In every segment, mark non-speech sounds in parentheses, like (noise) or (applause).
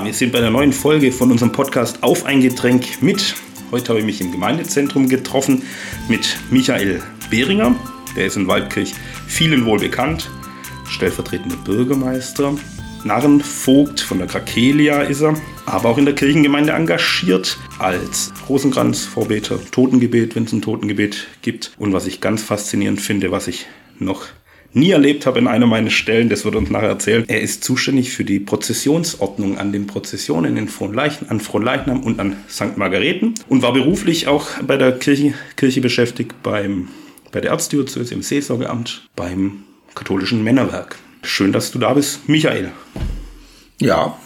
Wir sind bei der neuen Folge von unserem Podcast Auf ein Getränk mit. Heute habe ich mich im Gemeindezentrum getroffen mit Michael Behringer. Der ist in Waldkirch vielen wohl bekannt. Stellvertretender Bürgermeister. Narrenvogt von der Krakelia ist er, aber auch in der Kirchengemeinde engagiert als Rosenkranz-Vorbeter, Totengebet, wenn es ein Totengebet gibt. Und was ich ganz faszinierend finde, was ich noch nie erlebt habe in einer meiner Stellen, das wird uns nachher erzählen. Er ist zuständig für die Prozessionsordnung an den Prozessionen in Fronleichen, an Fronleichnam und an St. Margareten und war beruflich auch bei der Kirche, Kirche beschäftigt, beim, bei der Erzdiözese im Seelsorgeamt, beim katholischen Männerwerk. Schön, dass du da bist, Michael. Ja,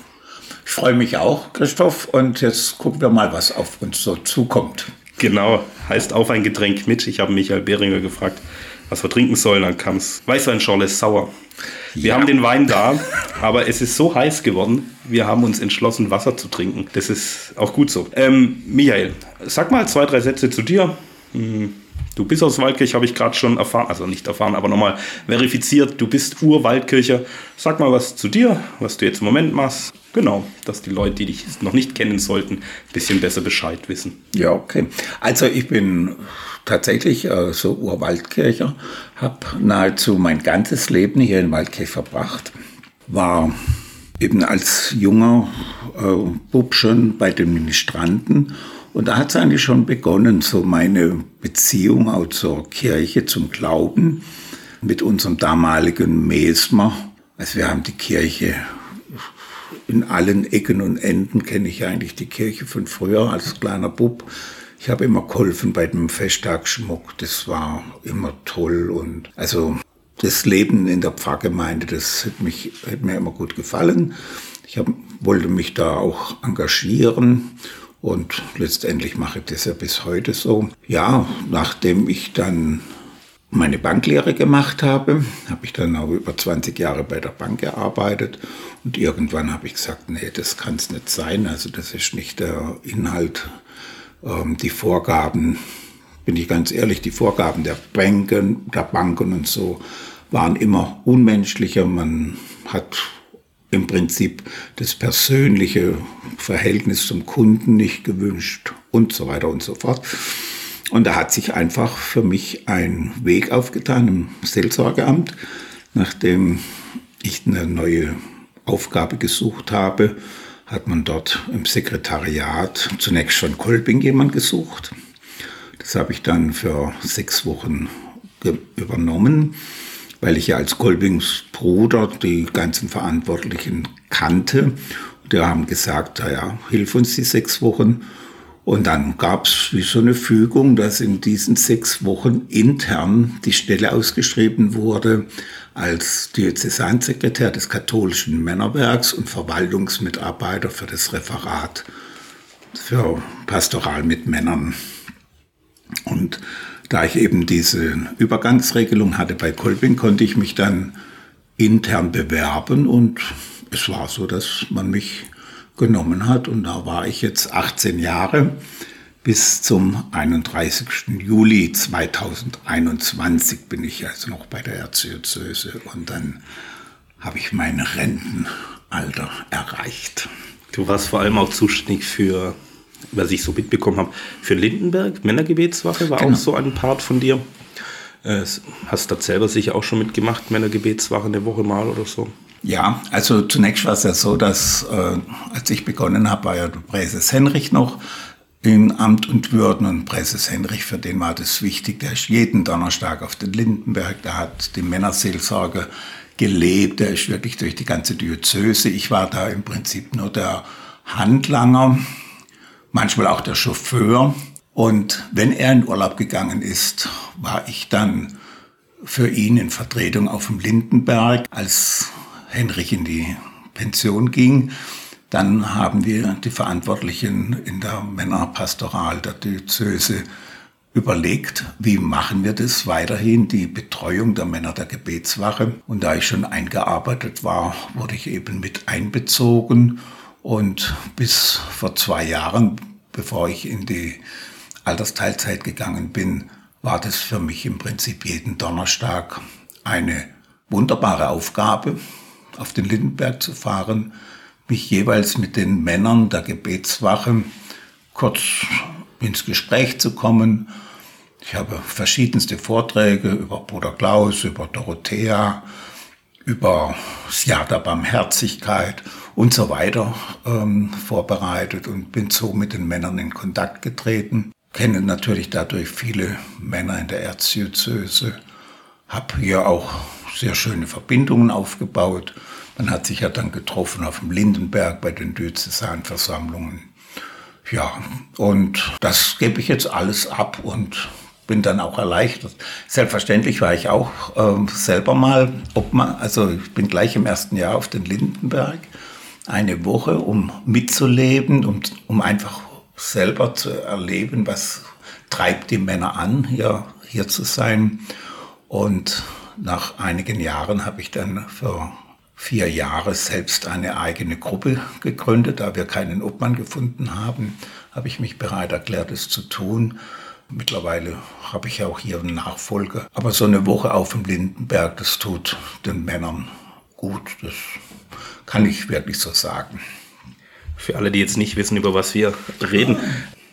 ich freue mich auch, Christoph, und jetzt gucken wir mal, was auf uns so zukommt. Genau, heißt auf ein Getränk mit. Ich habe Michael Behringer gefragt, was wir trinken sollen. Dann kam es Weißweinschorle sauer. Wir ja. haben den Wein da, aber es ist so heiß geworden, wir haben uns entschlossen, Wasser zu trinken. Das ist auch gut so. Ähm, Michael, sag mal zwei, drei Sätze zu dir. Hm, du bist aus Waldkirch, habe ich gerade schon erfahren, also nicht erfahren, aber nochmal verifiziert. Du bist Urwaldkircher. Sag mal was zu dir, was du jetzt im Moment machst. Genau, dass die Leute, die dich noch nicht kennen sollten, ein bisschen besser Bescheid wissen. Ja, okay. Also ich bin tatsächlich äh, so Urwaldkircher, habe nahezu mein ganzes Leben hier in Waldkirch verbracht, war eben als junger äh, Bub schon bei den Ministranten und da hat es eigentlich schon begonnen, so meine Beziehung auch zur Kirche, zum Glauben mit unserem damaligen Mesmer. Also wir haben die Kirche in allen Ecken und Enden kenne ich eigentlich die Kirche von früher als kleiner Bub. Ich habe immer geholfen bei dem Festtagsschmuck. Das war immer toll und also das Leben in der Pfarrgemeinde, das hat, mich, hat mir immer gut gefallen. Ich hab, wollte mich da auch engagieren und letztendlich mache ich das ja bis heute so. Ja, nachdem ich dann meine Banklehre gemacht habe, habe ich dann auch über 20 Jahre bei der Bank gearbeitet und irgendwann habe ich gesagt, nee, das kann es nicht sein. Also das ist nicht der Inhalt ähm, die Vorgaben, bin ich ganz ehrlich, die Vorgaben der Banken, der Banken und so waren immer unmenschlicher. Man hat im Prinzip das persönliche Verhältnis zum Kunden nicht gewünscht und so weiter und so fort. Und da hat sich einfach für mich ein Weg aufgetan im Seelsorgeamt, nachdem ich eine neue Aufgabe gesucht habe, hat man dort im Sekretariat zunächst von Kolping jemand gesucht. Das habe ich dann für sechs Wochen übernommen, weil ich ja als Kolpings Bruder die ganzen Verantwortlichen kannte. Und die haben gesagt, ja, hilf uns die sechs Wochen. Und dann gab es wie so eine Fügung, dass in diesen sechs Wochen intern die Stelle ausgeschrieben wurde als Diözesansekretär des katholischen Männerwerks und Verwaltungsmitarbeiter für das Referat für Pastoral mit Männern. Und da ich eben diese Übergangsregelung hatte bei Kolping, konnte ich mich dann intern bewerben und es war so, dass man mich genommen hat und da war ich jetzt 18 Jahre bis zum 31. Juli 2021 bin ich also noch bei der Erzdiözese und dann habe ich mein Rentenalter erreicht. Du warst vor allem auch zuständig für, was ich so mitbekommen habe, für Lindenberg, Männergebetswache war genau. auch so ein Part von dir. Äh, hast du da selber sicher auch schon mitgemacht, Männergebetswache eine Woche mal oder so? Ja, also zunächst war es ja so, dass äh, als ich begonnen habe, war ja Präses Henrich noch in Amt und Würden und Präses Henrich, für den war das wichtig. Der ist jeden Donnerstag auf den Lindenberg, der hat die Männerseelsorge gelebt, der ist wirklich durch die ganze Diözese. Ich war da im Prinzip nur der Handlanger, manchmal auch der Chauffeur. Und wenn er in Urlaub gegangen ist, war ich dann für ihn in Vertretung auf dem Lindenberg, als Henrich in die Pension ging. Dann haben wir die Verantwortlichen in der Männerpastoral der Diözese überlegt, wie machen wir das weiterhin, die Betreuung der Männer der Gebetswache. Und da ich schon eingearbeitet war, wurde ich eben mit einbezogen. Und bis vor zwei Jahren, bevor ich in die Altersteilzeit gegangen bin, war das für mich im Prinzip jeden Donnerstag eine wunderbare Aufgabe, auf den Lindenberg zu fahren, mich jeweils mit den Männern der Gebetswache kurz ins Gespräch zu kommen. Ich habe verschiedenste Vorträge über Bruder Klaus, über Dorothea, über das Jahr der Barmherzigkeit und so weiter ähm, vorbereitet und bin so mit den Männern in Kontakt getreten. Kenne natürlich dadurch viele Männer in der Erzdiözese, habe hier auch sehr schöne Verbindungen aufgebaut. Man hat sich ja dann getroffen auf dem Lindenberg bei den Diözesanversammlungen. Ja, und das gebe ich jetzt alles ab und bin dann auch erleichtert. Selbstverständlich war ich auch äh, selber mal Obmann, also ich bin gleich im ersten Jahr auf den Lindenberg, eine Woche, um mitzuleben, um, um einfach selber zu erleben, was treibt die Männer an, hier, hier zu sein. Und nach einigen Jahren habe ich dann für vier Jahre selbst eine eigene Gruppe gegründet. Da wir keinen Obmann gefunden haben, habe ich mich bereit erklärt, es zu tun. Mittlerweile habe ich auch hier einen Nachfolger. Aber so eine Woche auf dem Lindenberg, das tut den Männern gut. Das kann ich wirklich so sagen. Für alle, die jetzt nicht wissen, über was wir reden.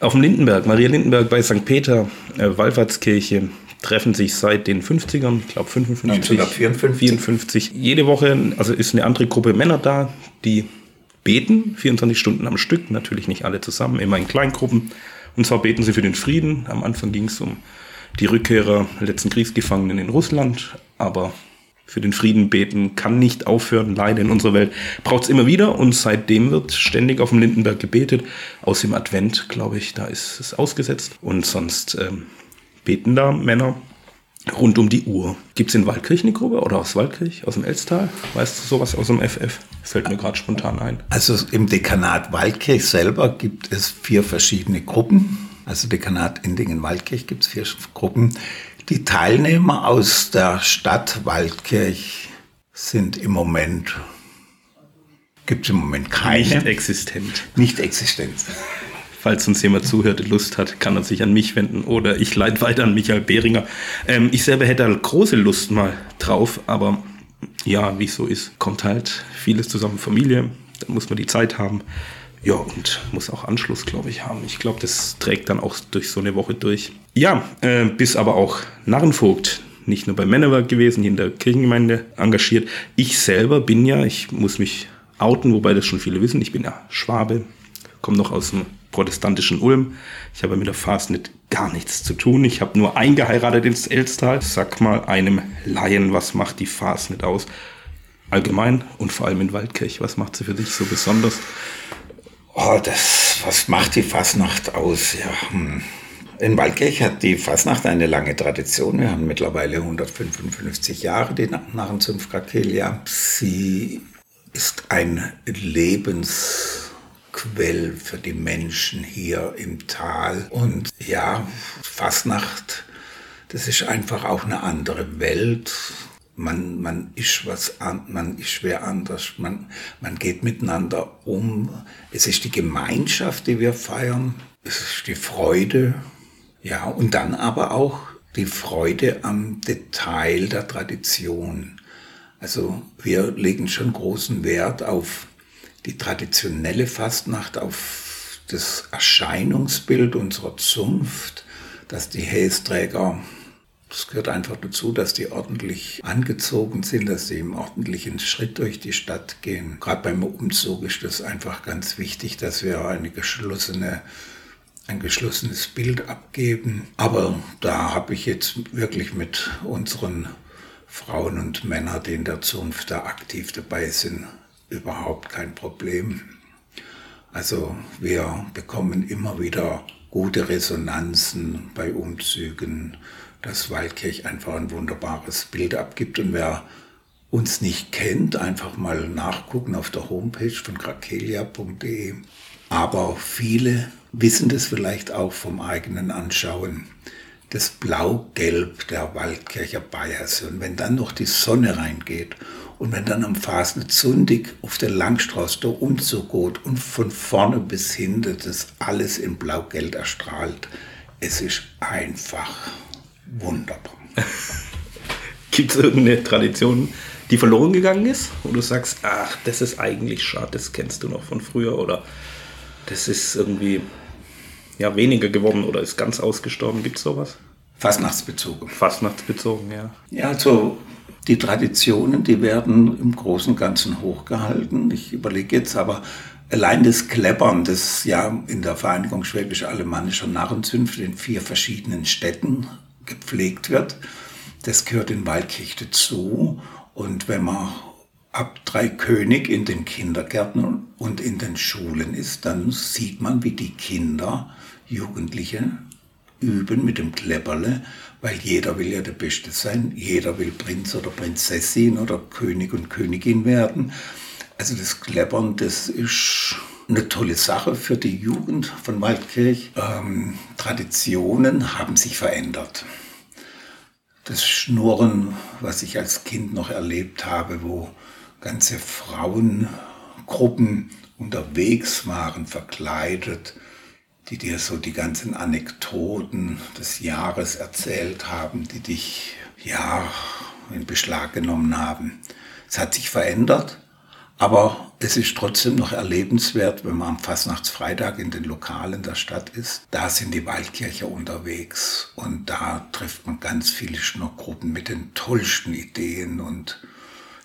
Auf dem Lindenberg, Maria Lindenberg bei St. Peter, äh, Wallfahrtskirche, treffen sich seit den 50ern, ich glaube 55, 1954. 54. Jede Woche, also ist eine andere Gruppe Männer da, die beten, 24 Stunden am Stück, natürlich nicht alle zusammen, immer in Kleingruppen. Und zwar beten sie für den Frieden. Am Anfang ging es um die Rückkehrer letzten Kriegsgefangenen in Russland, aber für den Frieden beten kann nicht aufhören. Leider in unserer Welt braucht es immer wieder und seitdem wird ständig auf dem Lindenberg gebetet. Aus dem Advent, glaube ich, da ist es ausgesetzt. Und sonst ähm, beten da Männer rund um die Uhr. Gibt es in Waldkirch eine Gruppe oder aus Waldkirch, aus dem Elstal? Weißt du sowas aus dem FF? Fällt mir gerade spontan ein. Also im Dekanat Waldkirch selber gibt es vier verschiedene Gruppen. Also Dekanat Indingen-Waldkirch gibt es vier Gruppen. Die Teilnehmer aus der Stadt Waldkirch sind im Moment, gibt es im Moment keine. Nicht existent. Nicht existent. Falls uns jemand zuhört Lust hat, kann er sich an mich wenden oder ich leite weiter an Michael Behringer. Ähm, ich selber hätte halt große Lust mal drauf, aber ja, wie es so ist, kommt halt vieles zusammen. Familie, da muss man die Zeit haben. Ja, und muss auch Anschluss, glaube ich, haben. Ich glaube, das trägt dann auch durch so eine Woche durch. Ja, äh, bis aber auch Narrenvogt nicht nur beim Männerwerk gewesen, hier in der Kirchengemeinde engagiert. Ich selber bin ja, ich muss mich outen, wobei das schon viele wissen, ich bin ja Schwabe, komme noch aus dem protestantischen Ulm. Ich habe mit der Fastnet gar nichts zu tun. Ich habe nur eingeheiratet ins Elstal. Sag mal einem Laien, was macht die Fastnet aus? Allgemein und vor allem in Waldkirch. Was macht sie für dich so besonders? Oh, das, was macht die Fasnacht aus? Ja, hm. In Waldkirch hat die Fasnacht eine lange Tradition. Wir haben mittlerweile 155 Jahre die Narrenzunft Krakelia. Sie ist ein Lebens Quell für die Menschen hier im Tal. Und ja, Fasnacht, das ist einfach auch eine andere Welt. Man, man ist was an, man ist schwer anders, man, man geht miteinander um. Es ist die Gemeinschaft, die wir feiern. Es ist die Freude. Ja, und dann aber auch die Freude am Detail der Tradition. Also wir legen schon großen Wert auf die traditionelle Fastnacht auf das Erscheinungsbild unserer Zunft, dass die Hästräger, das gehört einfach dazu, dass die ordentlich angezogen sind, dass sie im ordentlichen Schritt durch die Stadt gehen. Gerade beim Umzug ist das einfach ganz wichtig, dass wir eine geschlossene ein geschlossenes Bild abgeben. Aber da habe ich jetzt wirklich mit unseren Frauen und Männern, die in der Zunft da aktiv dabei sind, überhaupt kein Problem. Also wir bekommen immer wieder gute Resonanzen bei Umzügen, dass Waldkirch einfach ein wunderbares Bild abgibt. Und wer uns nicht kennt, einfach mal nachgucken auf der Homepage von krakelia.de. Aber viele wissen das vielleicht auch vom eigenen Anschauen. Das Blau-Gelb der Waldkircher Bayers. Und wenn dann noch die Sonne reingeht und wenn dann am Fasnezundig auf der Langstraße der Umzug geht und von vorne bis hinten das alles in Blaugeld erstrahlt, es ist einfach wunderbar. (laughs) Gibt es irgendeine Tradition, die verloren gegangen ist? Wo du sagst, ach, das ist eigentlich schade, das kennst du noch von früher oder das ist irgendwie ja, weniger geworden oder ist ganz ausgestorben? Gibt es sowas? Fastnachtsbezogen. Fastnachtsbezogen, ja. Ja, also die Traditionen, die werden im Großen und Ganzen hochgehalten. Ich überlege jetzt aber, allein das Kleppern, das ja in der Vereinigung Schwäbisch-Alemannischer Narrenzünfte in vier verschiedenen Städten gepflegt wird, das gehört in Waldkirch dazu. Und wenn man ab drei König in den Kindergärten und in den Schulen ist, dann sieht man, wie die Kinder, Jugendliche üben mit dem Klepperle, weil jeder will ja der Beste sein, jeder will Prinz oder Prinzessin oder König und Königin werden. Also das Kleppern, das ist eine tolle Sache für die Jugend von Waldkirch. Ähm, Traditionen haben sich verändert. Das Schnurren, was ich als Kind noch erlebt habe, wo ganze Frauengruppen unterwegs waren, verkleidet, die dir so die ganzen Anekdoten des Jahres erzählt haben, die dich ja in Beschlag genommen haben. Es hat sich verändert, aber es ist trotzdem noch erlebenswert, wenn man am Fastnachtsfreitag in den Lokalen der Stadt ist. Da sind die Waldkircher unterwegs und da trifft man ganz viele Schnuckgruppen mit den tollsten Ideen und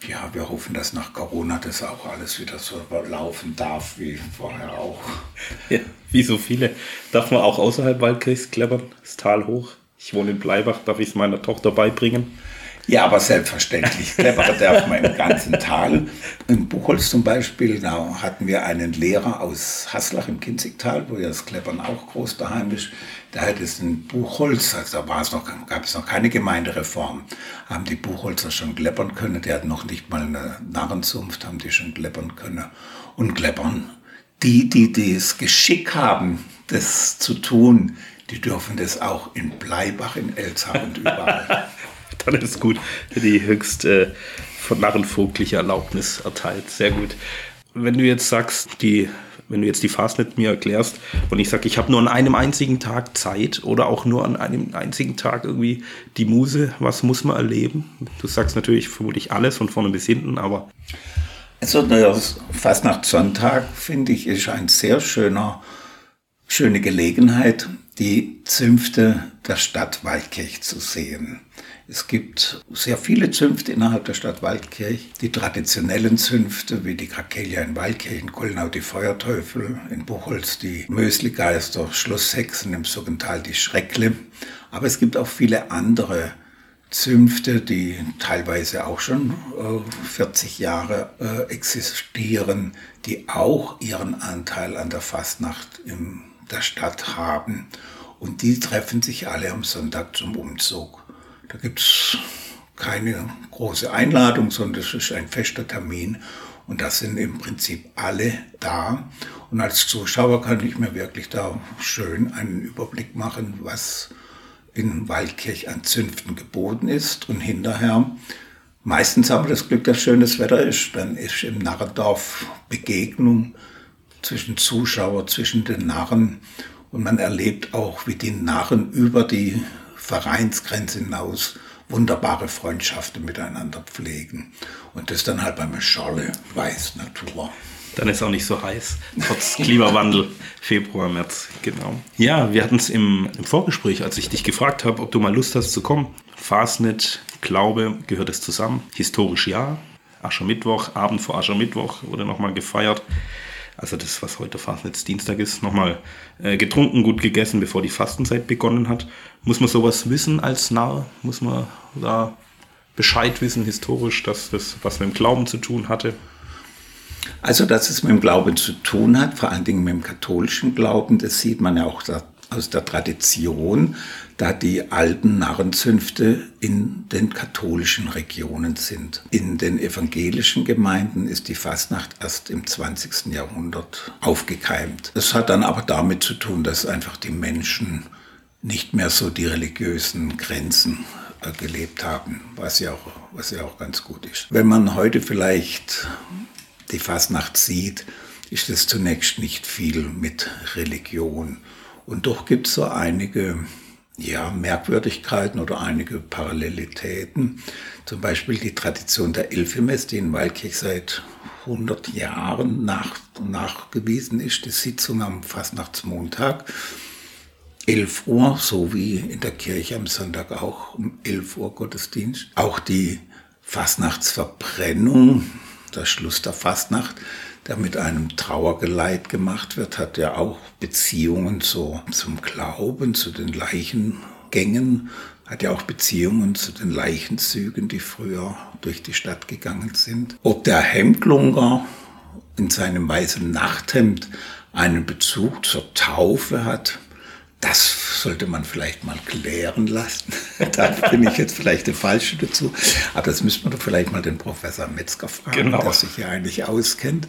ja, wir hoffen, dass nach Corona das auch alles wieder so laufen darf wie vorher auch. (laughs) Ja, wie so viele. Darf man auch außerhalb Waldkirchs klettern? Das Tal hoch. Ich wohne in Bleibach, darf ich es meiner Tochter beibringen? Ja, aber selbstverständlich. Klettern darf man im ganzen Tal. In Buchholz zum Beispiel, da hatten wir einen Lehrer aus Haslach im Kinzigtal, wo ja das Kleppern auch groß daheim ist. Da hat es in Buchholz, also da noch, gab es noch keine Gemeindereform, haben die Buchholzer schon kleppern können. Die hatten noch nicht mal eine Narrenzunft, haben die schon kleppern können. Und kleppern, die, die das Geschick haben, das zu tun, die dürfen das auch in Bleibach, in Elzach und überall. (laughs) (laughs) Dann ist gut. Die höchst äh, von narrenvogtliche Erlaubnis erteilt. Sehr gut. Wenn du jetzt sagst, die, wenn du jetzt die Fastnet mir erklärst und ich sage, ich habe nur an einem einzigen Tag Zeit oder auch nur an einem einzigen Tag irgendwie die Muse, was muss man erleben? Du sagst natürlich vermutlich alles von vorne bis hinten, aber. Also der Fastnachtssonntag, finde ich, ist ein sehr schöner, schöne Gelegenheit, die Zünfte der Stadt Waldkirch zu sehen. Es gibt sehr viele Zünfte innerhalb der Stadt Waldkirch. Die traditionellen Zünfte wie die Krakelia in Waldkirch, in Kollnau die Feuerteufel, in Buchholz die Mösligeister, Schlusshexen, im Soggental die Schreckle. Aber es gibt auch viele andere Zünfte, die teilweise auch schon äh, 40 Jahre äh, existieren, die auch ihren Anteil an der Fastnacht in der Stadt haben. Und die treffen sich alle am Sonntag zum Umzug. Da gibt es keine große Einladung, sondern es ist ein fester Termin. Und da sind im Prinzip alle da. Und als Zuschauer kann ich mir wirklich da schön einen Überblick machen, was in Waldkirch an Zünften geboten ist. Und hinterher, meistens haben wir das Glück, dass schönes Wetter ist. Dann ist im Narrendorf Begegnung zwischen Zuschauer, zwischen den Narren. Und man erlebt auch, wie die Narren über die Vereinsgrenze hinaus wunderbare Freundschaften miteinander pflegen. Und das dann halt beim Schorle Weiß Natur. Dann ist auch nicht so heiß, trotz (laughs) Klimawandel, Februar, März, genau. Ja, wir hatten es im, im, Vorgespräch, als ich dich gefragt habe, ob du mal Lust hast zu kommen. Fasnet, Glaube, gehört es zusammen. Historisch ja. Aschermittwoch, Abend vor Aschermittwoch wurde nochmal gefeiert also das, was heute Fastnachtsdienstag ist, nochmal äh, getrunken, gut gegessen, bevor die Fastenzeit begonnen hat. Muss man sowas wissen als Narr? Muss man da Bescheid wissen, historisch, dass das was mit dem Glauben zu tun hatte? Also, dass es mit dem Glauben zu tun hat, vor allen Dingen mit dem katholischen Glauben, das sieht man ja auch aus der Tradition, da die alten Narrenzünfte in den katholischen Regionen sind. In den evangelischen Gemeinden ist die Fastnacht erst im 20. Jahrhundert aufgekeimt. Das hat dann aber damit zu tun, dass einfach die Menschen nicht mehr so die religiösen Grenzen äh, gelebt haben, was ja, auch, was ja auch ganz gut ist. Wenn man heute vielleicht die Fastnacht sieht, ist es zunächst nicht viel mit Religion. Und doch gibt es so einige ja, Merkwürdigkeiten oder einige Parallelitäten. Zum Beispiel die Tradition der Elfemess, die in Waldkirch seit 100 Jahren nach, nachgewiesen ist. Die Sitzung am Fastnachtsmontag, 11 Uhr, so wie in der Kirche am Sonntag auch um 11 Uhr Gottesdienst. Auch die Fastnachtsverbrennung, der Schluss der Fastnacht, der mit einem Trauergeleit gemacht wird, hat ja auch Beziehungen so zum Glauben, zu den Leichengängen, hat ja auch Beziehungen zu den Leichenzügen, die früher durch die Stadt gegangen sind. Ob der Hemdlunger in seinem weißen Nachthemd einen Bezug zur Taufe hat, das sollte man vielleicht mal klären lassen. (laughs) da bin ich jetzt vielleicht der Falsche dazu. Aber das müsste man doch vielleicht mal den Professor Metzger fragen, genau. der sich ja eigentlich auskennt.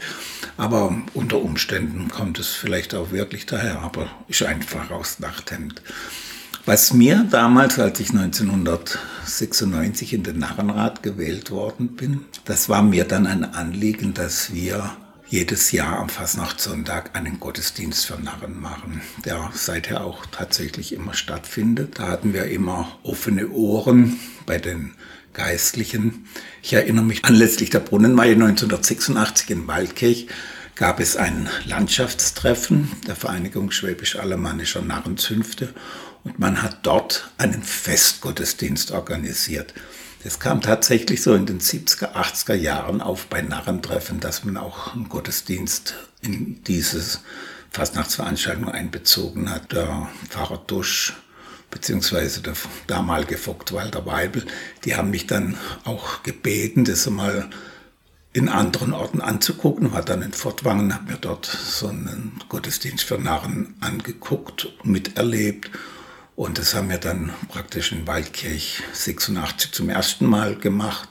Aber unter Umständen kommt es vielleicht auch wirklich daher, aber ist einfach aus Nachthemd. Was mir damals, als ich 1996 in den Narrenrat gewählt worden bin, das war mir dann ein Anliegen, dass wir jedes Jahr am Fasnachtssonntag einen Gottesdienst für Narren machen, der seither auch tatsächlich immer stattfindet. Da hatten wir immer offene Ohren bei den Geistlichen. Ich erinnere mich anlässlich der Brunnenmeier 1986 in Waldkirch gab es ein Landschaftstreffen der Vereinigung Schwäbisch-Alemannischer Narrenzünfte und man hat dort einen Festgottesdienst organisiert. Es kam tatsächlich so in den 70er, 80er Jahren auf bei Narrentreffen, dass man auch einen Gottesdienst in diese Fastnachtsveranstaltung einbezogen hat. Der Pfarrer Dusch beziehungsweise der damalige Vogt Walter Weibel, die haben mich dann auch gebeten, das einmal in anderen Orten anzugucken, war dann in Fortwangen, habe mir dort so einen Gottesdienst für Narren angeguckt, miterlebt und das haben wir dann praktisch in Waldkirch 86 zum ersten Mal gemacht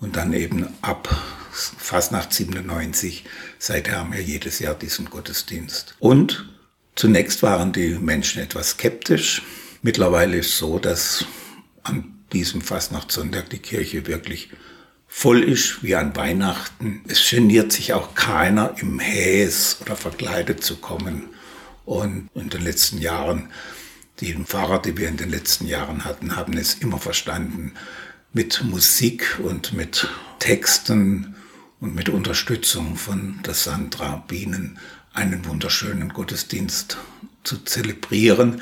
und dann eben ab fast nach 97. Seither haben wir jedes Jahr diesen Gottesdienst. Und zunächst waren die Menschen etwas skeptisch. Mittlerweile ist es so, dass an diesem Fastnachtssonntag die Kirche wirklich voll ist wie an Weihnachten. Es geniert sich auch keiner im Häs oder verkleidet zu kommen. Und in den letzten Jahren die Fahrer, die wir in den letzten Jahren hatten, haben es immer verstanden, mit Musik und mit Texten und mit Unterstützung von der Sandra Bienen einen wunderschönen Gottesdienst zu zelebrieren,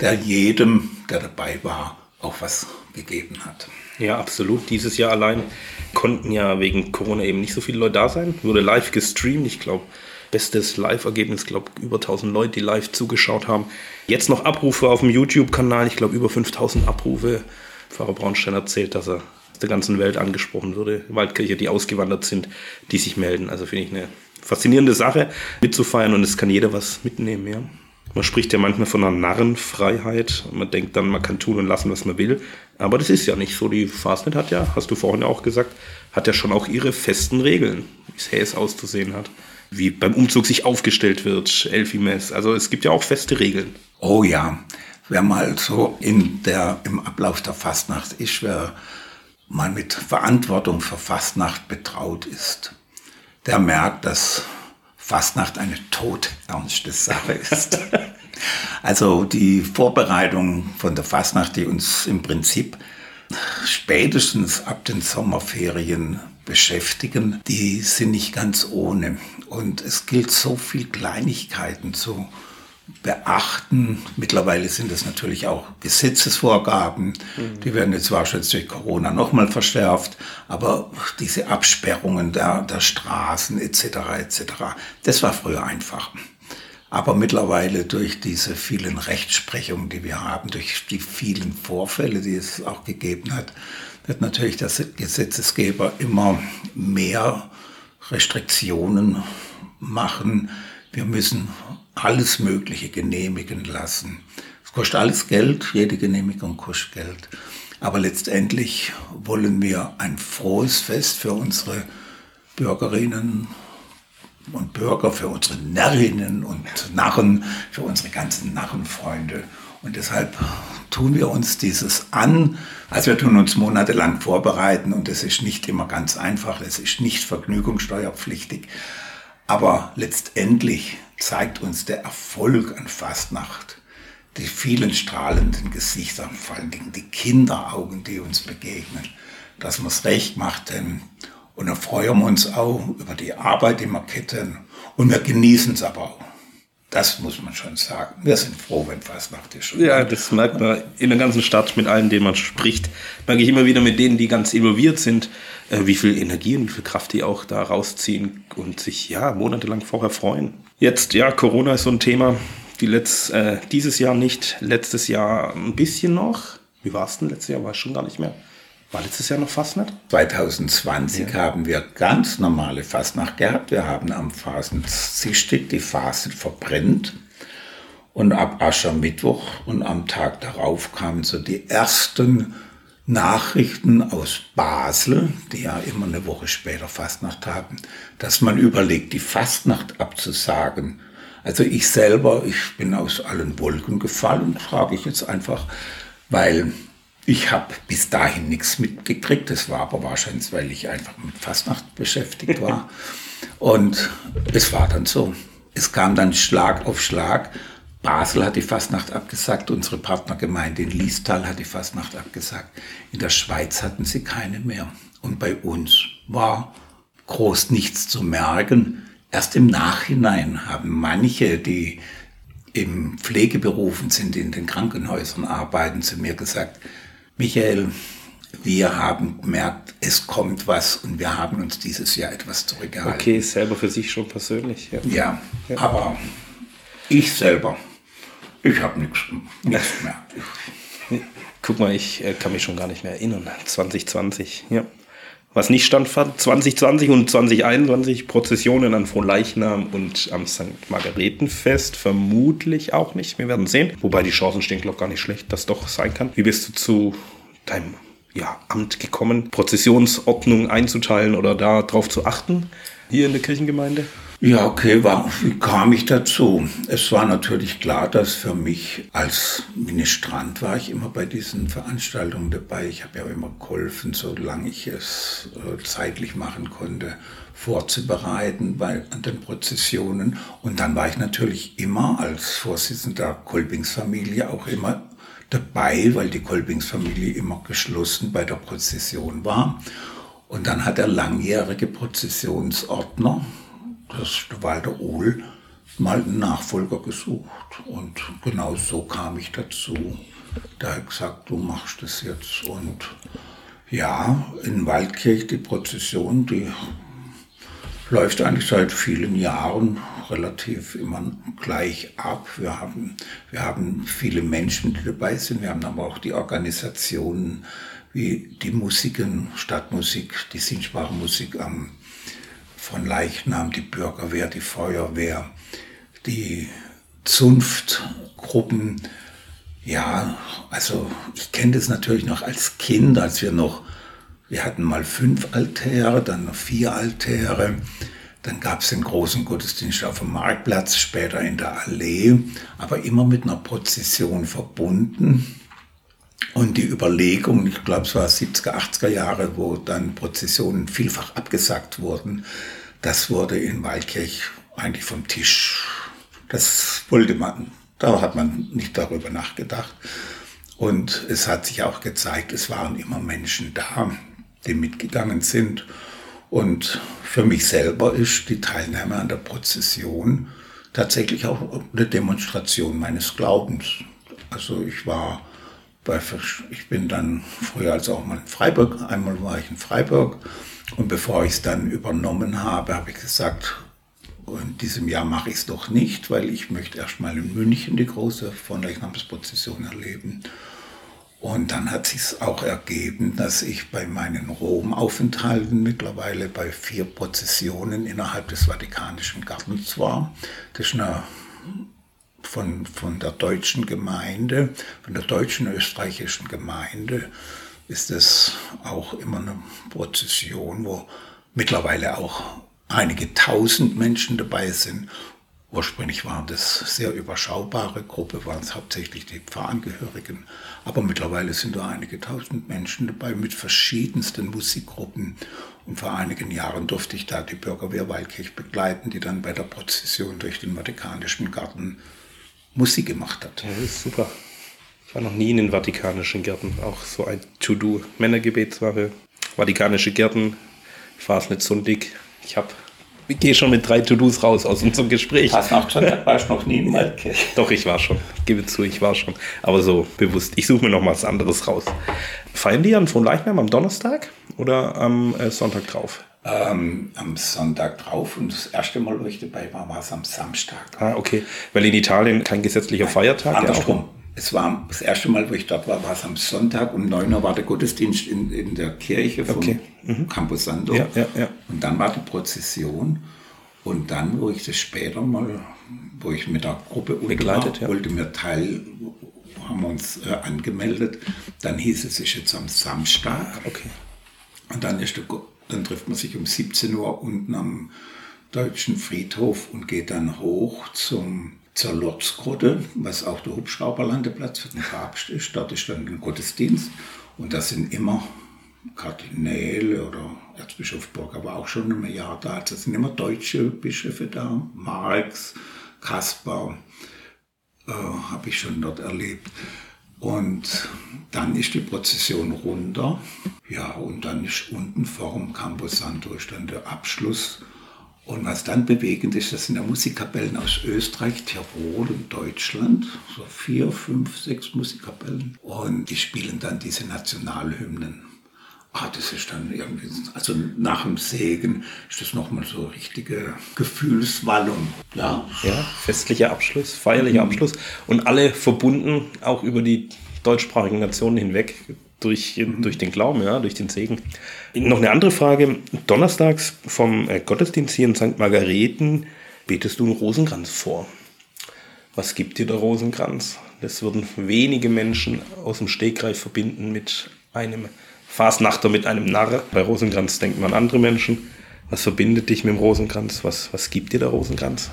der jedem, der dabei war, auch was gegeben hat. Ja, absolut. Dieses Jahr allein konnten ja wegen Corona eben nicht so viele Leute da sein. Wurde live gestreamt. Ich glaube, bestes Live-Ergebnis, glaube über 1000 Leute, die live zugeschaut haben. Jetzt noch Abrufe auf dem YouTube-Kanal, ich glaube über 5000 Abrufe. Pfarrer Braunstein erzählt, dass er aus der ganzen Welt angesprochen würde. Waldkirche, die ausgewandert sind, die sich melden. Also finde ich eine faszinierende Sache mitzufeiern und es kann jeder was mitnehmen, ja. Man spricht ja manchmal von einer Narrenfreiheit. Man denkt dann, man kann tun und lassen, was man will. Aber das ist ja nicht so. Die Fastnet hat ja, hast du vorhin auch gesagt, hat ja schon auch ihre festen Regeln, wie es Häs auszusehen hat wie beim Umzug sich aufgestellt wird, Elfimes. Also es gibt ja auch feste Regeln. Oh ja, wer mal so in der, im Ablauf der Fastnacht ist, wer mal mit Verantwortung für Fastnacht betraut ist, der merkt, dass Fastnacht eine todernste Sache (laughs) ist. also die Vorbereitung von der Fastnacht, die uns im Prinzip spätestens ab den Sommerferien beschäftigen, die sind nicht ganz ohne. Und es gilt so viel Kleinigkeiten zu beachten. Mittlerweile sind es natürlich auch Gesetzesvorgaben. Mhm. Die werden jetzt wahrscheinlich durch Corona nochmal verschärft. Aber diese Absperrungen der, der Straßen etc. etc. Das war früher einfach. Aber mittlerweile durch diese vielen Rechtsprechungen, die wir haben, durch die vielen Vorfälle, die es auch gegeben hat, wird natürlich der Gesetzesgeber immer mehr Restriktionen machen. Wir müssen alles Mögliche genehmigen lassen. Es kostet alles Geld, jede Genehmigung kostet Geld. Aber letztendlich wollen wir ein frohes Fest für unsere Bürgerinnen und Bürger, für unsere Närrinnen und Narren, für unsere ganzen Narrenfreunde. Und deshalb tun wir uns dieses an. Also wir tun uns monatelang vorbereiten und es ist nicht immer ganz einfach, es ist nicht vergnügungssteuerpflichtig. Aber letztendlich zeigt uns der Erfolg an Fastnacht, die vielen strahlenden Gesichter, vor allen Dingen die Kinderaugen, die uns begegnen, dass wir es recht machten. Und dann freuen wir uns auch über die Arbeit, die wir ketten. Und wir genießen es aber auch. Das muss man schon sagen. Wir sind froh, wenn Fastnacht ist. Ja, das merkt man in der ganzen Stadt mit allen, denen man spricht. Merke ich immer wieder mit denen, die ganz involviert sind, äh, wie viel Energie und wie viel Kraft die auch da rausziehen und sich ja monatelang vorher freuen. Jetzt, ja, Corona ist so ein Thema. Die letzt, äh, dieses Jahr nicht, letztes Jahr ein bisschen noch. Wie war es denn letztes Jahr? War es schon gar nicht mehr. War letztes Jahr noch Fastnacht? 2020 ja. haben wir ganz normale Fastnacht gehabt. Wir haben am Fasensistig die Fasen verbrennt. Und ab Aschermittwoch und am Tag darauf kamen so die ersten Nachrichten aus Basel, die ja immer eine Woche später Fastnacht haben, dass man überlegt, die Fastnacht abzusagen. Also ich selber, ich bin aus allen Wolken gefallen, frage ich jetzt einfach, weil ich habe bis dahin nichts mitgekriegt. Das war aber wahrscheinlich, weil ich einfach mit Fastnacht beschäftigt war. (laughs) Und es war dann so. Es kam dann Schlag auf Schlag. Basel hat die Fastnacht abgesagt, unsere Partnergemeinde in Liestal hat die Fastnacht abgesagt. In der Schweiz hatten sie keine mehr. Und bei uns war groß nichts zu merken. Erst im Nachhinein haben manche, die im Pflegeberufen sind, in den Krankenhäusern arbeiten, zu mir gesagt, Michael, wir haben gemerkt, es kommt was und wir haben uns dieses Jahr etwas zurückgehalten. Okay, selber für sich schon persönlich. Ja, ja, ja. aber ich selber, ich habe nichts mehr. (laughs) Guck mal, ich äh, kann mich schon gar nicht mehr erinnern. 2020, ja. Was nicht standfand, 2020 und 2021 Prozessionen an Fronleichnam und am St. Margaretenfest vermutlich auch nicht. Wir werden sehen. Wobei die Chancen stehen, glaube ich, gar nicht schlecht, dass doch sein kann. Wie bist du zu deinem ja, Amt gekommen, Prozessionsordnung einzuteilen oder darauf zu achten hier in der Kirchengemeinde? Ja, okay, war, wie kam ich dazu? Es war natürlich klar, dass für mich als Ministrant war ich immer bei diesen Veranstaltungen dabei. Ich habe ja immer geholfen, solange ich es äh, zeitlich machen konnte, vorzubereiten bei, an den Prozessionen. Und dann war ich natürlich immer als Vorsitzender der Kolbingsfamilie auch immer dabei, weil die Kolbingsfamilie immer geschlossen bei der Prozession war. Und dann hat der langjährige Prozessionsordner, das ist Walter Ohl mal einen Nachfolger gesucht. Und genau so kam ich dazu. Da hat gesagt, du machst das jetzt. Und ja, in Waldkirch die Prozession, die läuft eigentlich seit vielen Jahren relativ immer gleich ab. Wir haben, wir haben viele Menschen, die dabei sind. Wir haben aber auch die Organisationen wie die Musiken, Stadtmusik, die sichtbare Musik am von Leichnam, die Bürgerwehr, die Feuerwehr, die Zunftgruppen. Ja, also ich kenne das natürlich noch als Kind, als wir noch, wir hatten mal fünf Altäre, dann noch vier Altäre. Dann gab es den großen Gottesdienst auf dem Marktplatz, später in der Allee, aber immer mit einer Prozession verbunden. Und die Überlegung, ich glaube es war 70er, 80er Jahre, wo dann Prozessionen vielfach abgesagt wurden, das wurde in Waldkirch eigentlich vom Tisch. Das wollte man, da hat man nicht darüber nachgedacht. Und es hat sich auch gezeigt, es waren immer Menschen da, die mitgegangen sind. Und für mich selber ist die Teilnahme an der Prozession tatsächlich auch eine Demonstration meines Glaubens. Also ich war ich bin dann früher als auch mal in Freiburg, einmal war ich in Freiburg und bevor ich es dann übernommen habe, habe ich gesagt, in diesem Jahr mache ich es doch nicht, weil ich möchte erstmal in München die große Fronleichnamsprozession erleben. Und dann hat sich auch ergeben, dass ich bei meinen Rom-Aufenthalten mittlerweile bei vier Prozessionen innerhalb des Vatikanischen Gartens war. Das ist eine von, von der deutschen Gemeinde, von der deutschen österreichischen Gemeinde, ist es auch immer eine Prozession, wo mittlerweile auch einige tausend Menschen dabei sind. Ursprünglich waren das sehr überschaubare Gruppe, waren es hauptsächlich die Pfarrangehörigen, aber mittlerweile sind da einige tausend Menschen dabei mit verschiedensten Musikgruppen. Und vor einigen Jahren durfte ich da die Bürgerwehr Waldkirch begleiten, die dann bei der Prozession durch den Vatikanischen Garten Musik gemacht hat. Ja, das ist super. Ich war noch nie in den Vatikanischen Gärten. Auch so ein To-Do. Männergebetswache, Vatikanische Gärten. Ich war es nicht so dick. Ich habe ich gehe schon mit drei To-Dos raus aus unserem Gespräch. Auch gesagt, warst noch nie in Waldkirch? Doch, ich war schon. Ich gebe zu, ich war schon. Aber so bewusst. Ich suche mir noch mal was anderes raus. Feiern die an Fronleichnam am Donnerstag oder am äh, Sonntag drauf? Ähm, am Sonntag drauf und das erste Mal, wo ich dabei war, war es am Samstag. Ah, okay. Weil in Italien kein gesetzlicher Feiertag. Andersrum. Es war das erste Mal, wo ich dort war, war es am Sonntag. Um 9 Uhr war der Gottesdienst in, in der Kirche vom Okay. mhm. Campus Sando. Ja, ja, ja. Und dann war die Prozession. Und dann, wo ich das später mal, wo ich mit der Gruppe Begleitet, war, ja. wollte mir teil, haben wir uns äh, angemeldet. Dann hieß es, es ist jetzt am Samstag. Okay. Und dann, ist der, dann trifft man sich um 17 Uhr unten am Deutschen Friedhof und geht dann hoch zum, zur Lorzgrotte, was auch der Hubschrauberlandeplatz für den Papst ist. Dort ist dann ein Gottesdienst und da sind immer Kardinäle oder Erzbischof Burger war auch schon im Jahr da. Da sind immer deutsche Bischöfe da. Marx, Kaspar, äh, habe ich schon dort erlebt. Und dann ist die Prozession runter. Ja, und dann ist unten vorm Campus Santo ist dann der Abschluss. Und was dann bewegend ist, das sind ja Musikkapellen aus Österreich, Tirol und Deutschland. So vier, fünf, sechs Musikkapellen. Und die spielen dann diese Nationalhymnen. Ah, das ist dann irgendwie, also nach dem Segen ist das nochmal so richtige Gefühlswallung. Ja, Ja, festlicher Abschluss, feierlicher Abschluss und alle verbunden, auch über die deutschsprachigen Nationen hinweg, durch, durch den Glauben, ja, durch den Segen. Noch eine andere Frage. Donnerstags vom äh, Gottesdienst hier in St. Margareten betest du einen Rosenkranz vor. Was gibt dir der Rosenkranz? Das würden wenige Menschen aus dem Stegreif verbinden mit einem Fasnachter, mit einem Narr. Bei Rosenkranz denkt man an andere Menschen. Was verbindet dich mit dem Rosenkranz? Was, was gibt dir der Rosenkranz?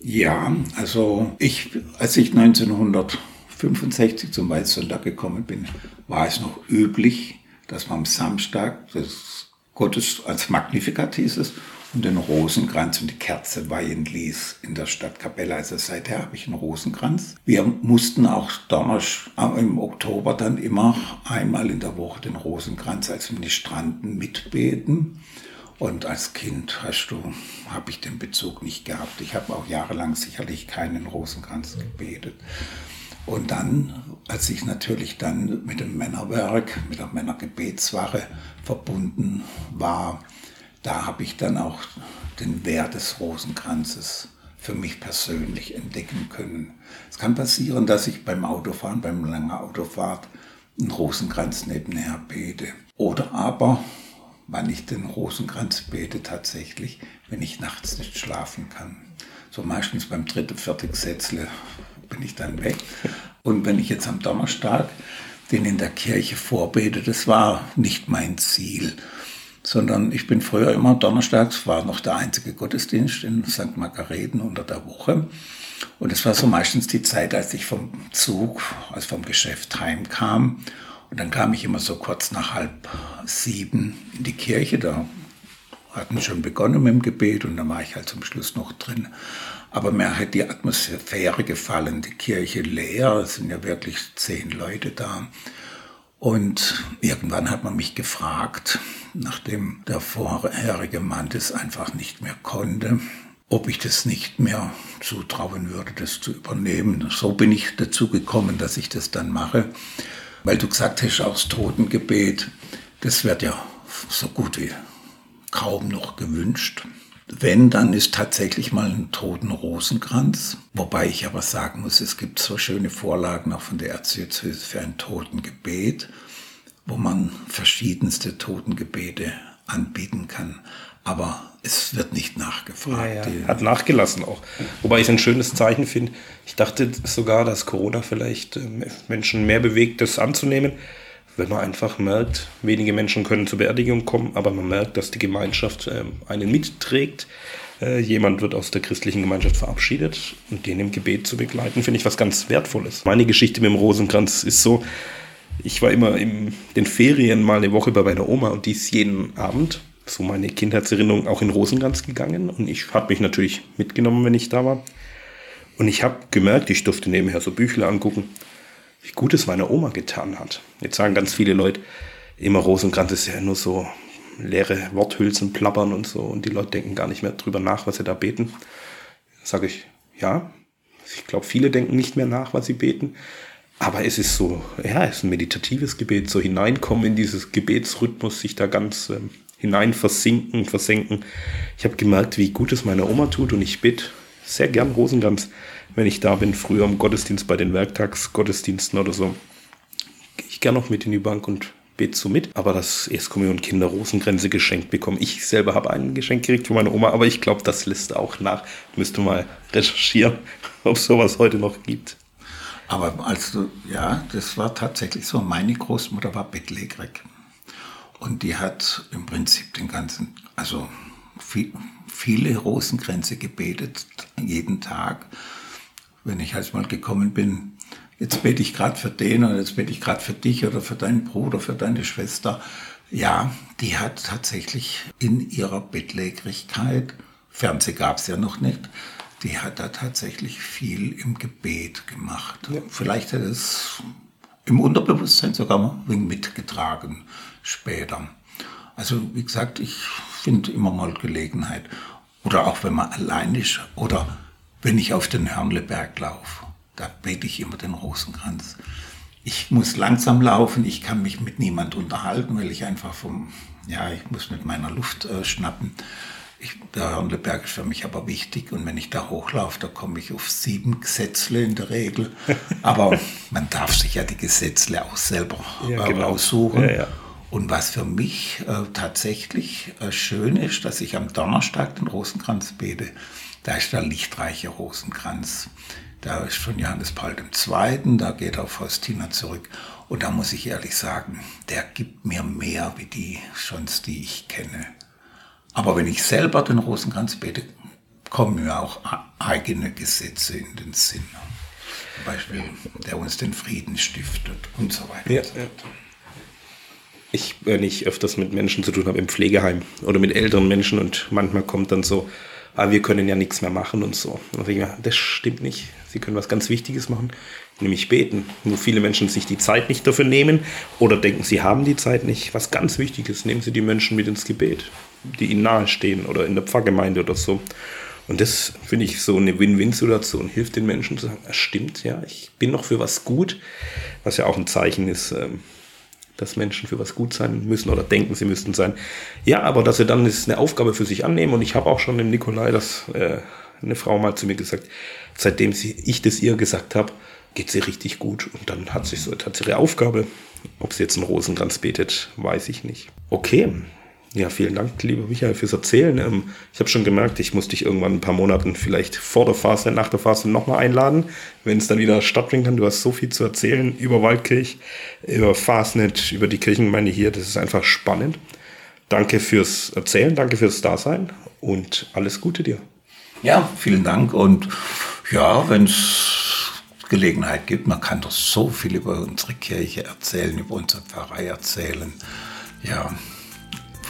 Ja, also ich, als ich 1965 zum Weißsonntag gekommen bin, war es noch üblich, dass man am Samstag das Gottes als Magnificat hieß es und den Rosenkranz und die Kerze weihen ließ in der Stadtkapelle. Also seither habe ich einen Rosenkranz. Wir mussten auch Donnerstag im Oktober dann immer einmal in der Woche den Rosenkranz als Ministranten mitbeten. Und als Kind hast du, habe ich den Bezug nicht gehabt. Ich habe auch jahrelang sicherlich keinen Rosenkranz gebetet. Und dann, als ich natürlich dann mit dem Männerwerk, mit der Männergebetswache verbunden war, da habe ich dann auch den Wert des Rosenkranzes für mich persönlich entdecken können. Es kann passieren, dass ich beim Autofahren, beim langen Autofahrt, einen Rosenkranz nebenher bete. Oder aber, wann ich den Rosenkranz bete, tatsächlich, wenn ich nachts nicht schlafen kann. So meistens beim dritten, vierten Gesetzle bin ich dann weg. Und wenn ich jetzt am Donnerstag den in der Kirche vorbete, das war nicht mein Ziel, sondern ich bin früher immer donnerstags, war noch der einzige Gottesdienst in St. Margareten unter der Woche. Und es war so meistens die Zeit, als ich vom Zug, also vom Geschäft heimkam. Und dann kam ich immer so kurz nach halb sieben in die Kirche. Da hatten schon begonnen mit dem Gebet und dann war ich halt zum Schluss noch drin. Aber mir hat die Atmosphäre gefallen, die Kirche leer, es sind ja wirklich zehn Leute da. Und irgendwann hat man mich gefragt, nachdem der vorherige Mann das einfach nicht mehr konnte, ob ich das nicht mehr zutrauen würde, das zu übernehmen. So bin ich dazu gekommen, dass ich das dann mache. Weil du gesagt hast, das Totengebet, das wird ja so gut wie kaum noch gewünscht. Wenn, dann ist tatsächlich mal ein toten Rosenkranz. Wobei ich aber sagen muss, es gibt so schöne Vorlagen auch von der Erzdiözese für ein Totengebet, wo man verschiedenste Totengebete anbieten kann. Aber es wird nicht nachgefragt. Die- Hat nachgelassen auch. Wobei ich es ein schönes Zeichen finde. Ich dachte sogar, dass Corona vielleicht ähm, Menschen mehr bewegt, das anzunehmen, wenn man einfach merkt, wenige Menschen können zur Beerdigung kommen, aber man merkt, dass die Gemeinschaft ähm, einen mitträgt. Äh, Jemand wird aus der christlichen Gemeinschaft verabschiedet und den im Gebet zu begleiten, finde ich was ganz Wertvolles. Meine Geschichte mit dem Rosenkranz ist so, ich war immer in den Ferien mal eine Woche bei meiner Oma und die ist jeden Abend, so meine Kindheitserinnerung, auch in Rosenkranz gegangen. Und ich habe mich natürlich mitgenommen, wenn ich da war. Und ich habe gemerkt, ich durfte nebenher so Büchle angucken, wie gut es meiner Oma getan hat. Jetzt sagen ganz viele Leute, immer Rosenkranz ist ja nur so leere Worthülsen plappern und so und die Leute denken gar nicht mehr drüber nach, was sie da beten. Sage ich, ja, ich glaube, viele denken nicht mehr nach, was sie beten. Aber es ist so, ja, es ist ein meditatives Gebet, so hineinkommen in dieses Gebetsrhythmus, sich da ganz ähm, hinein versinken, versenken. Ich habe gemerkt, wie gut es meiner Oma tut und ich bete sehr gern Rosenkranz, wenn ich da bin, früher im Gottesdienst bei den Werktagsgottesdiensten oder so. Gehe ich gern noch mit in die Bank und bete so mit. Aber das Erstkommunion Kinder Rosenkränze geschenkt bekommen. Ich selber habe ein Geschenk gekriegt von meiner Oma, aber ich glaube, das lässt auch nach. Müsste mal recherchieren, (laughs) ob sowas heute noch gibt. Aber also, ja, das war tatsächlich so. Meine Großmutter war bettlägerig. Und die hat im Prinzip den ganzen, also viel, viele Rosenkränze gebetet, jeden Tag. Wenn ich halt mal gekommen bin, jetzt bete ich gerade für den oder jetzt bete ich gerade für dich oder für deinen Bruder, für deine Schwester. Ja, die hat tatsächlich in ihrer Bettlägerigkeit, Fernseh gab es ja noch nicht, die hat da tatsächlich viel im Gebet gemacht. Ja. Vielleicht hat es im Unterbewusstsein sogar ein wenig mitgetragen später. Also wie gesagt, ich finde immer mal Gelegenheit. Oder auch wenn man allein ist oder wenn ich auf den Hörnleberg laufe, da bete ich immer den Rosenkranz. Ich muss langsam laufen, ich kann mich mit niemand unterhalten, weil ich einfach vom, ja, ich muss mit meiner Luft äh, schnappen. Ich, der Hörnleberg ist für mich aber wichtig und wenn ich da hochlaufe, da komme ich auf sieben Gesetzle in der Regel. (laughs) Aber man darf sich ja die Gesetzle auch selber ja, genau. aussuchen. Ja, ja. Und was für mich äh, tatsächlich äh, schön ist, dass ich am Donnerstag den Rosenkranz bete. Da ist der lichtreiche Rosenkranz. Da ist von Johannes Paul II., da geht auf Faustina zurück. Und da muss ich ehrlich sagen, der gibt mir mehr wie die sonst, die ich kenne. Aber wenn ich selber den Rosenkranz bete, kommen mir auch eigene Gesetze in den Sinn. Zum Beispiel, der uns den Frieden stiftet und so weiter. Ja, ja. Ich, wenn ich öfters mit Menschen zu tun habe im Pflegeheim oder mit älteren Menschen und manchmal kommt dann so, ah, wir können ja nichts mehr machen und so. Und ich, das stimmt nicht. Sie können was ganz Wichtiges machen, nämlich beten. Wo viele Menschen sich die Zeit nicht dafür nehmen oder denken, sie haben die Zeit nicht. Was ganz Wichtiges, nehmen Sie die Menschen mit ins Gebet die ihnen nahestehen oder in der Pfarrgemeinde oder so. Und das finde ich so eine Win-Win-Situation, hilft den Menschen zu sagen, es stimmt, ja, ich bin noch für was gut, was ja auch ein Zeichen ist, ähm, dass Menschen für was gut sein müssen oder denken, sie müssten sein. Ja, aber dass sie dann eine Aufgabe für sich annehmen und ich habe auch schon dem Nikolai, das äh, eine Frau mal zu mir gesagt, seitdem sie, ich das ihr gesagt habe, geht sie richtig gut und dann hat sie so hat sie ihre Aufgabe. Ob sie jetzt einen Rosenkranz betet, weiß ich nicht. Okay, ja, vielen Dank, lieber Michael, fürs Erzählen. Ähm, ich habe schon gemerkt, ich muss dich irgendwann ein paar Monaten vielleicht vor der Phase, nach der Phase nochmal einladen, wenn es dann wieder stattfinden kann. Du hast so viel zu erzählen über Waldkirch, über Fastnet, über die Kirchengemeinde hier. Das ist einfach spannend. Danke fürs Erzählen, danke fürs Dasein und alles Gute dir. Ja, vielen Dank und ja, wenn es Gelegenheit gibt, man kann doch so viel über unsere Kirche erzählen, über unsere Pfarrei erzählen. Ja,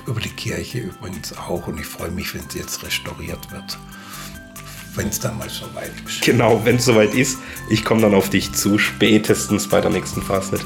über die Kirche übrigens auch und ich freue mich, wenn sie jetzt restauriert wird. Wenn es dann mal soweit ist. Genau, wenn es soweit ist. Ich komme dann auf dich zu, spätestens bei der nächsten Fastnet.